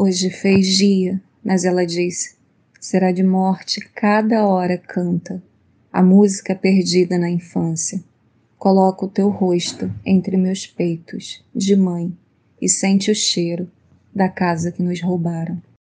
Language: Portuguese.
Hoje fez dia, mas ela disse: será de morte cada hora canta. A música perdida na infância. Coloca o teu rosto entre meus peitos, de mãe, e sente o cheiro da casa que nos roubaram.